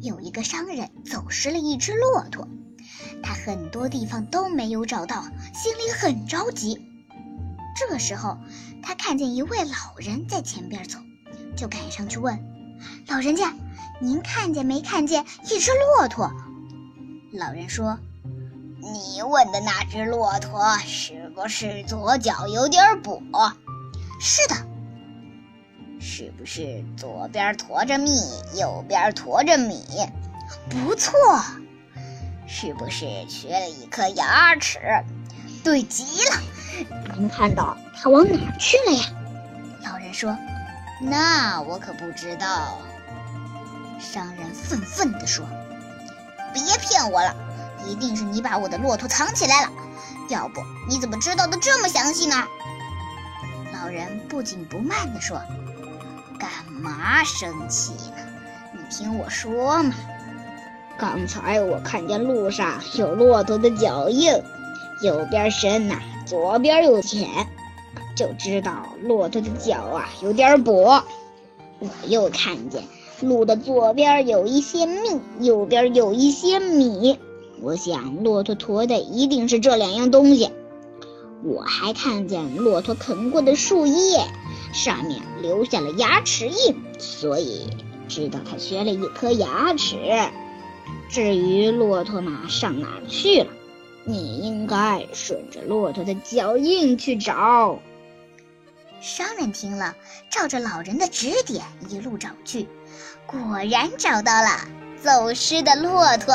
有一个商人走失了一只骆驼，他很多地方都没有找到，心里很着急。这时候，他看见一位老人在前边走，就赶上去问。老人家，您看见没看见一只骆驼？老人说：“你问的那只骆驼是不是左脚有点跛？是的。是不是左边驮着蜜，右边驮着米？不错。是不是缺了一颗牙齿？对极了。您看到它往哪去了呀？”老人说。那我可不知道。商人愤愤地说：“别骗我了，一定是你把我的骆驼藏起来了，要不你怎么知道的这么详细呢？”老人不紧不慢地说：“干嘛生气呢？你听我说嘛。刚才我看见路上有骆驼的脚印，右边深呐，左边又浅。”就知道骆驼的脚啊有点跛，我又看见路的左边有一些蜜，右边有一些米，我想骆驼驮的一定是这两样东西。我还看见骆驼啃过的树叶上面留下了牙齿印，所以知道他缺了一颗牙齿。至于骆驼马上哪去了，你应该顺着骆驼的脚印去找。商人听了，照着老人的指点一路找去，果然找到了走失的骆驼。